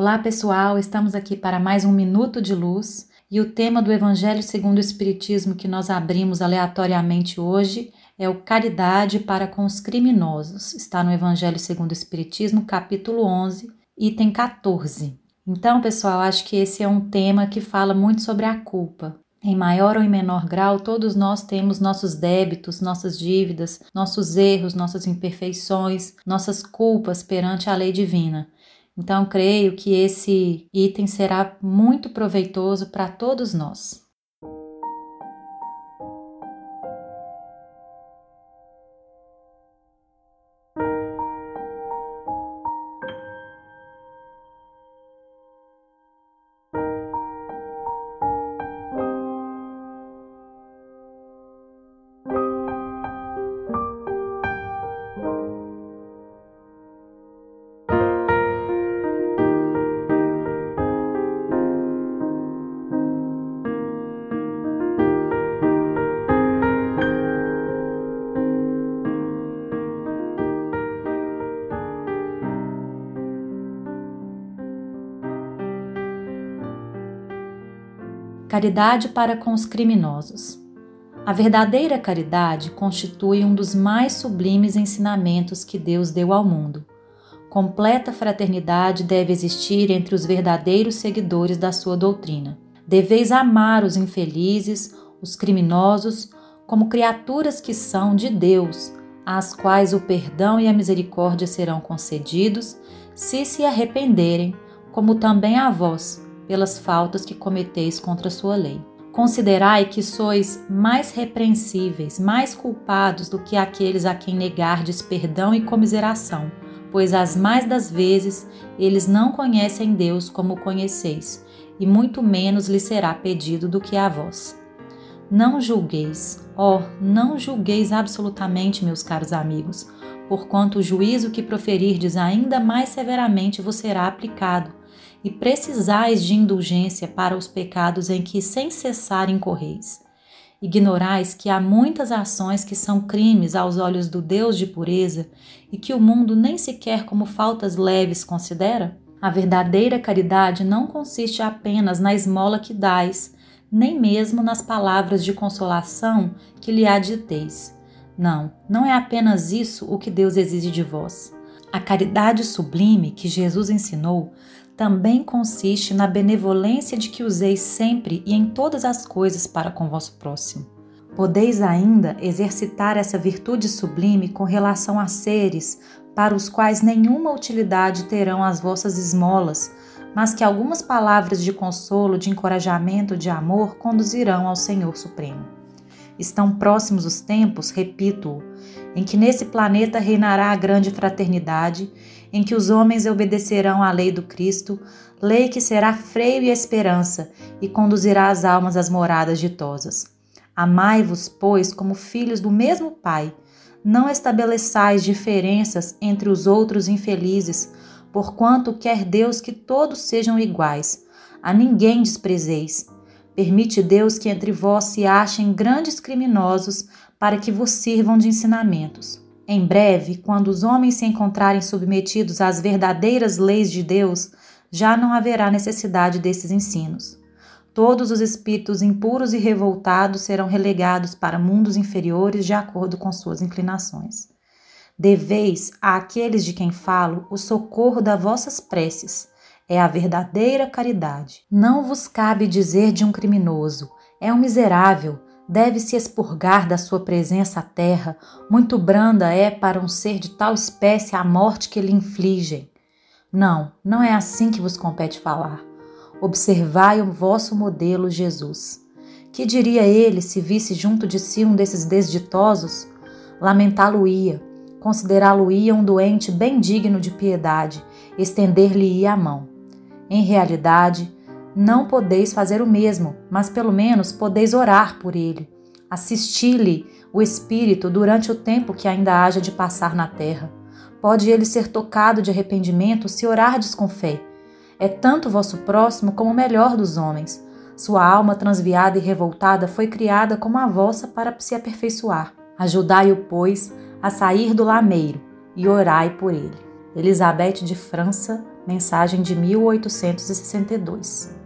Olá, pessoal, estamos aqui para mais um minuto de luz e o tema do Evangelho segundo o Espiritismo que nós abrimos aleatoriamente hoje é o caridade para com os criminosos. Está no Evangelho segundo o Espiritismo, capítulo 11, item 14. Então, pessoal, acho que esse é um tema que fala muito sobre a culpa. Em maior ou em menor grau, todos nós temos nossos débitos, nossas dívidas, nossos erros, nossas imperfeições, nossas culpas perante a lei divina. Então, creio que esse item será muito proveitoso para todos nós. Caridade para com os criminosos. A verdadeira caridade constitui um dos mais sublimes ensinamentos que Deus deu ao mundo. Completa fraternidade deve existir entre os verdadeiros seguidores da sua doutrina. Deveis amar os infelizes, os criminosos, como criaturas que são de Deus, às quais o perdão e a misericórdia serão concedidos, se se arrependerem, como também a vós, pelas faltas que cometeis contra a sua lei. Considerai que sois mais repreensíveis, mais culpados do que aqueles a quem negardes perdão e comiseração, pois as mais das vezes eles não conhecem Deus como conheceis, e muito menos lhe será pedido do que a vós. Não julgueis, ó, oh, não julgueis absolutamente, meus caros amigos, porquanto o juízo que proferirdes ainda mais severamente vos será aplicado, e precisais de indulgência para os pecados em que sem cessar incorreis. Ignorais que há muitas ações que são crimes aos olhos do Deus de pureza e que o mundo nem sequer como faltas leves considera? A verdadeira caridade não consiste apenas na esmola que dais, nem mesmo nas palavras de consolação que lhe aditeis. Não, não é apenas isso o que Deus exige de vós. A caridade sublime que Jesus ensinou também consiste na benevolência de que useis sempre e em todas as coisas para com vosso próximo. Podeis ainda exercitar essa virtude sublime com relação a seres para os quais nenhuma utilidade terão as vossas esmolas, mas que algumas palavras de consolo, de encorajamento, de amor conduzirão ao Senhor Supremo. Estão próximos os tempos, repito-o, em que nesse planeta reinará a grande fraternidade em que os homens obedecerão à lei do Cristo, lei que será freio e esperança e conduzirá as almas às moradas ditosas. Amai-vos, pois, como filhos do mesmo Pai. Não estabeleçais diferenças entre os outros infelizes, porquanto quer Deus que todos sejam iguais. A ninguém desprezeis. Permite Deus que entre vós se achem grandes criminosos para que vos sirvam de ensinamentos. Em breve, quando os homens se encontrarem submetidos às verdadeiras leis de Deus, já não haverá necessidade desses ensinos. Todos os espíritos impuros e revoltados serão relegados para mundos inferiores de acordo com suas inclinações. Deveis àqueles de quem falo o socorro das vossas preces. É a verdadeira caridade. Não vos cabe dizer de um criminoso: é um miserável, deve se expurgar da sua presença à terra, muito branda é para um ser de tal espécie a morte que lhe infligem. Não, não é assim que vos compete falar. Observai o vosso modelo Jesus. Que diria ele se visse junto de si um desses desditosos? Lamentá-lo-ia, considerá-lo-ia um doente bem digno de piedade, estender-lhe-ia a mão. Em realidade, não podeis fazer o mesmo, mas pelo menos podeis orar por ele, assistir-lhe o Espírito durante o tempo que ainda haja de passar na terra. Pode ele ser tocado de arrependimento se orardes com fé. É tanto vosso próximo como o melhor dos homens. Sua alma transviada e revoltada foi criada como a vossa para se aperfeiçoar. Ajudai-o, pois, a sair do lameiro e orai por ele. Elizabeth de França, mensagem de 1862.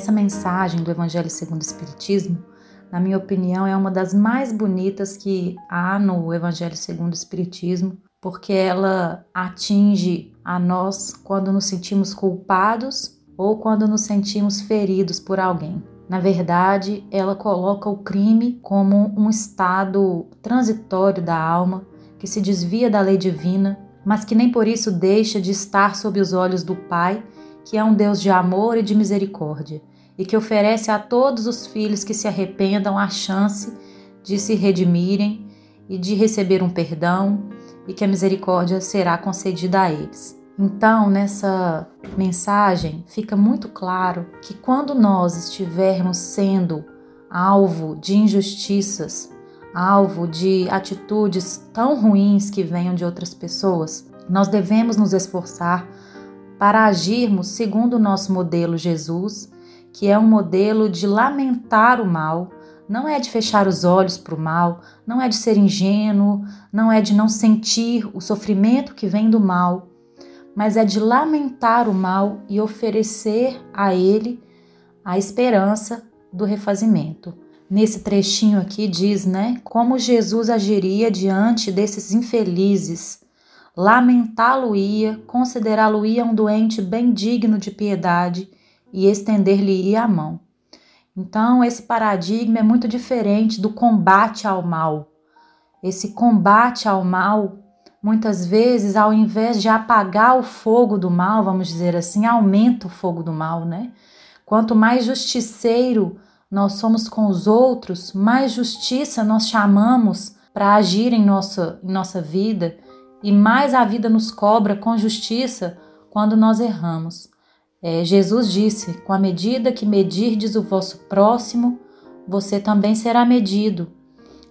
Essa mensagem do Evangelho segundo o Espiritismo, na minha opinião, é uma das mais bonitas que há no Evangelho segundo o Espiritismo, porque ela atinge a nós quando nos sentimos culpados ou quando nos sentimos feridos por alguém. Na verdade, ela coloca o crime como um estado transitório da alma que se desvia da lei divina, mas que nem por isso deixa de estar sob os olhos do Pai que é um Deus de amor e de misericórdia, e que oferece a todos os filhos que se arrependam a chance de se redimirem e de receber um perdão, e que a misericórdia será concedida a eles. Então, nessa mensagem, fica muito claro que quando nós estivermos sendo alvo de injustiças, alvo de atitudes tão ruins que venham de outras pessoas, nós devemos nos esforçar para agirmos segundo o nosso modelo Jesus, que é um modelo de lamentar o mal, não é de fechar os olhos para o mal, não é de ser ingênuo, não é de não sentir o sofrimento que vem do mal, mas é de lamentar o mal e oferecer a ele a esperança do refazimento. Nesse trechinho aqui diz, né, como Jesus agiria diante desses infelizes lamentá-lo-ia, considerá-lo-ia um doente bem digno de piedade e estender-lhe-ia a mão. Então, esse paradigma é muito diferente do combate ao mal. Esse combate ao mal, muitas vezes, ao invés de apagar o fogo do mal, vamos dizer assim, aumenta o fogo do mal, né? Quanto mais justiceiro nós somos com os outros, mais justiça nós chamamos para agir em nossa, em nossa vida e mais a vida nos cobra com justiça quando nós erramos. É, Jesus disse: Com a medida que medirdes o vosso próximo, você também será medido.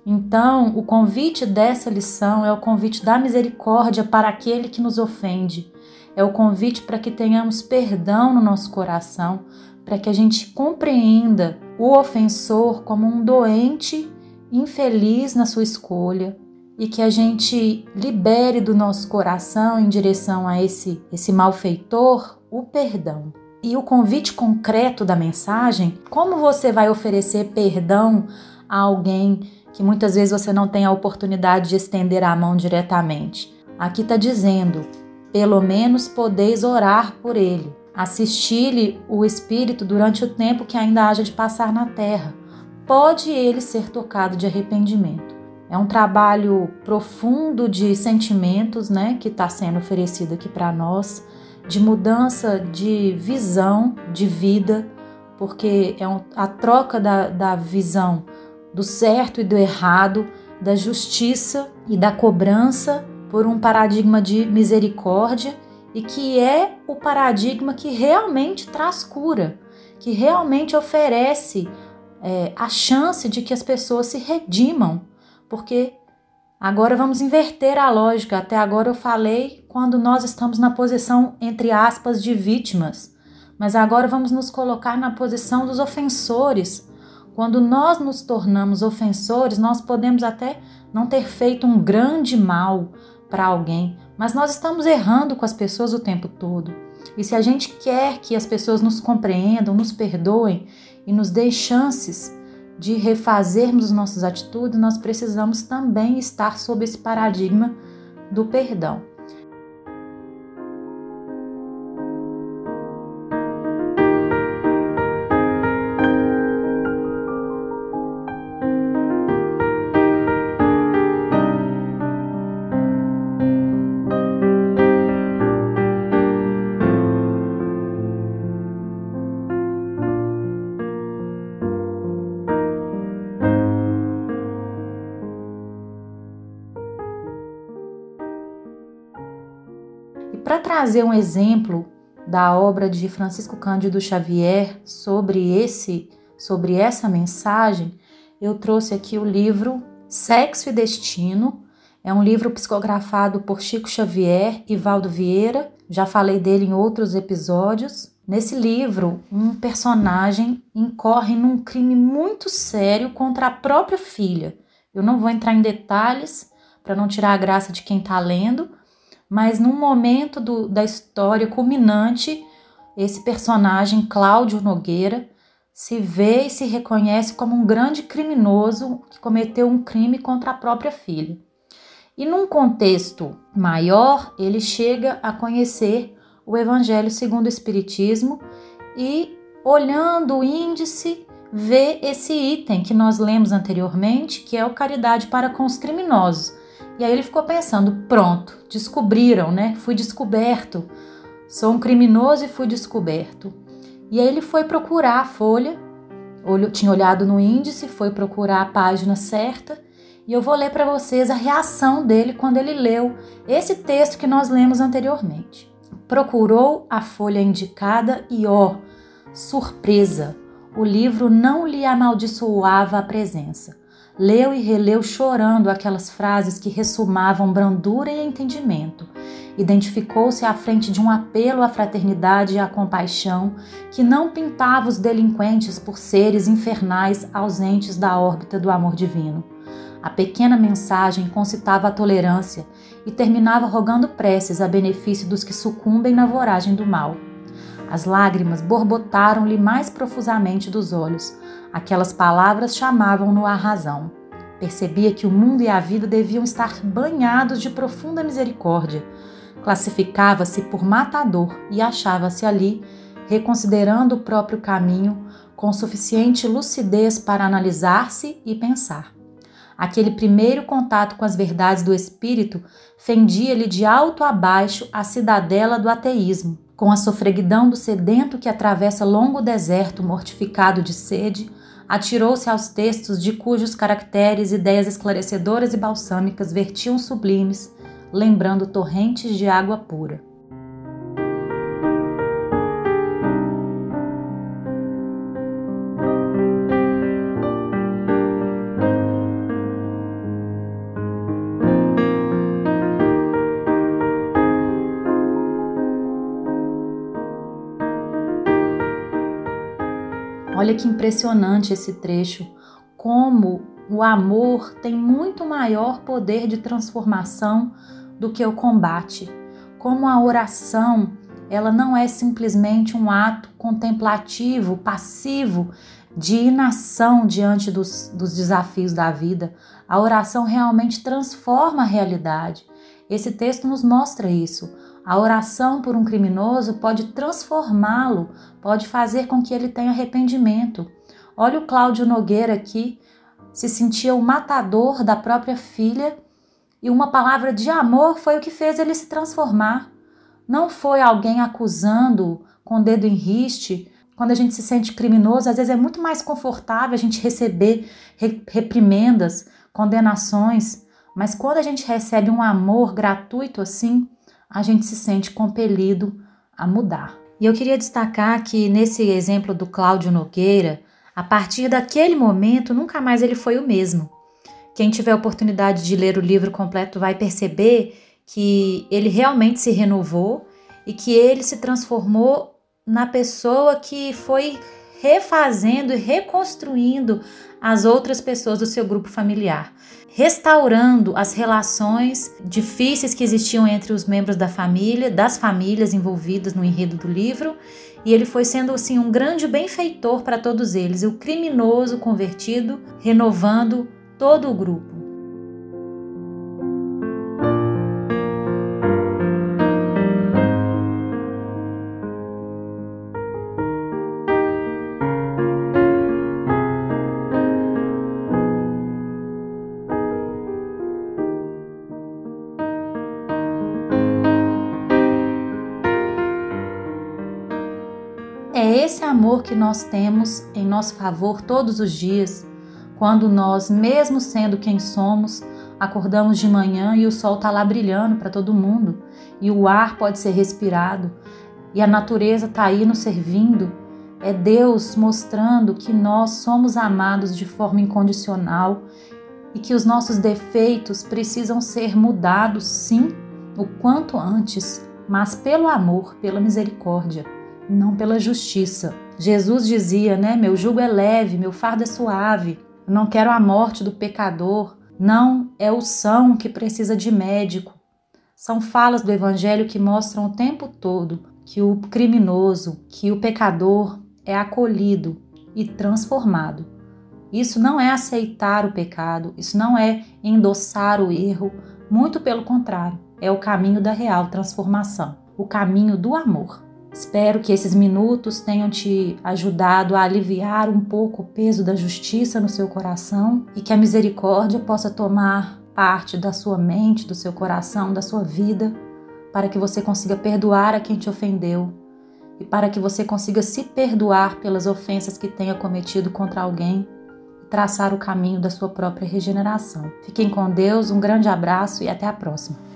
Então, o convite dessa lição é o convite da misericórdia para aquele que nos ofende. É o convite para que tenhamos perdão no nosso coração, para que a gente compreenda o ofensor como um doente infeliz na sua escolha, e que a gente libere do nosso coração em direção a esse, esse malfeitor o perdão. E o convite concreto da mensagem, como você vai oferecer perdão a alguém que muitas vezes você não tem a oportunidade de estender a mão diretamente? Aqui está dizendo: pelo menos podeis orar por ele, assistir-lhe o Espírito durante o tempo que ainda haja de passar na terra. Pode ele ser tocado de arrependimento. É um trabalho profundo de sentimentos, né, que está sendo oferecido aqui para nós, de mudança de visão de vida, porque é um, a troca da, da visão do certo e do errado, da justiça e da cobrança por um paradigma de misericórdia e que é o paradigma que realmente traz cura, que realmente oferece é, a chance de que as pessoas se redimam porque agora vamos inverter a lógica. Até agora eu falei quando nós estamos na posição, entre aspas, de vítimas, mas agora vamos nos colocar na posição dos ofensores. Quando nós nos tornamos ofensores, nós podemos até não ter feito um grande mal para alguém, mas nós estamos errando com as pessoas o tempo todo. E se a gente quer que as pessoas nos compreendam, nos perdoem e nos dê chances de refazermos nossas atitudes, nós precisamos também estar sob esse paradigma do perdão. Trazer um exemplo da obra de Francisco Cândido Xavier sobre esse sobre essa mensagem, eu trouxe aqui o livro Sexo e Destino. É um livro psicografado por Chico Xavier e Valdo Vieira. Já falei dele em outros episódios. Nesse livro, um personagem incorre num crime muito sério contra a própria filha. Eu não vou entrar em detalhes para não tirar a graça de quem está lendo, mas num momento do, da história culminante, esse personagem, Cláudio Nogueira, se vê e se reconhece como um grande criminoso que cometeu um crime contra a própria filha. E num contexto maior, ele chega a conhecer o Evangelho segundo o Espiritismo e, olhando o índice, vê esse item que nós lemos anteriormente, que é o caridade para com os criminosos. E aí ele ficou pensando: pronto, descobriram, né? Fui descoberto. Sou um criminoso e fui descoberto. E aí ele foi procurar a folha, tinha olhado no índice, foi procurar a página certa. E eu vou ler para vocês a reação dele quando ele leu esse texto que nós lemos anteriormente. Procurou a folha indicada e, ó, surpresa! O livro não lhe amaldiçoava a presença. Leu e releu chorando aquelas frases que ressumavam brandura e entendimento. Identificou-se à frente de um apelo à fraternidade e à compaixão que não pintava os delinquentes por seres infernais ausentes da órbita do amor divino. A pequena mensagem concitava a tolerância e terminava rogando preces a benefício dos que sucumbem na voragem do mal. As lágrimas borbotaram-lhe mais profusamente dos olhos. Aquelas palavras chamavam-no à razão. Percebia que o mundo e a vida deviam estar banhados de profunda misericórdia. Classificava-se por matador e achava-se ali, reconsiderando o próprio caminho, com suficiente lucidez para analisar-se e pensar. Aquele primeiro contato com as verdades do espírito fendia-lhe de alto a baixo a cidadela do ateísmo, com a sofreguidão do sedento que atravessa longo deserto mortificado de sede, atirou-se aos textos de cujos caracteres ideias esclarecedoras e balsâmicas vertiam sublimes, lembrando torrentes de água pura. Olha que impressionante esse trecho, como o amor tem muito maior poder de transformação do que o combate. Como a oração, ela não é simplesmente um ato contemplativo, passivo, de inação diante dos, dos desafios da vida. A oração realmente transforma a realidade. Esse texto nos mostra isso. A oração por um criminoso pode transformá-lo, pode fazer com que ele tenha arrependimento. Olha o Cláudio Nogueira aqui, se sentia o matador da própria filha e uma palavra de amor foi o que fez ele se transformar. Não foi alguém acusando com o dedo em riste. Quando a gente se sente criminoso, às vezes é muito mais confortável a gente receber reprimendas, condenações, mas quando a gente recebe um amor gratuito assim, a gente se sente compelido a mudar. E eu queria destacar que nesse exemplo do Cláudio Nogueira, a partir daquele momento nunca mais ele foi o mesmo. Quem tiver oportunidade de ler o livro completo vai perceber que ele realmente se renovou e que ele se transformou na pessoa que foi refazendo e reconstruindo as outras pessoas do seu grupo familiar, restaurando as relações difíceis que existiam entre os membros da família, das famílias envolvidas no enredo do livro, e ele foi sendo assim um grande benfeitor para todos eles, o criminoso convertido, renovando todo o grupo. Esse amor que nós temos em nosso favor todos os dias, quando nós, mesmo sendo quem somos, acordamos de manhã e o sol está lá brilhando para todo mundo e o ar pode ser respirado. e a natureza está aí nos servindo. É Deus mostrando que nós somos amados de forma incondicional e que os nossos defeitos precisam ser mudados, sim, o quanto antes, mas pelo amor, pela misericórdia, não pela justiça. Jesus dizia, né? Meu jugo é leve, meu fardo é suave. Não quero a morte do pecador. Não é o são que precisa de médico. São falas do Evangelho que mostram o tempo todo que o criminoso, que o pecador é acolhido e transformado. Isso não é aceitar o pecado, isso não é endossar o erro, muito pelo contrário, é o caminho da real transformação, o caminho do amor. Espero que esses minutos tenham te ajudado a aliviar um pouco o peso da justiça no seu coração e que a misericórdia possa tomar parte da sua mente, do seu coração, da sua vida, para que você consiga perdoar a quem te ofendeu e para que você consiga se perdoar pelas ofensas que tenha cometido contra alguém e traçar o caminho da sua própria regeneração. Fiquem com Deus, um grande abraço e até a próxima.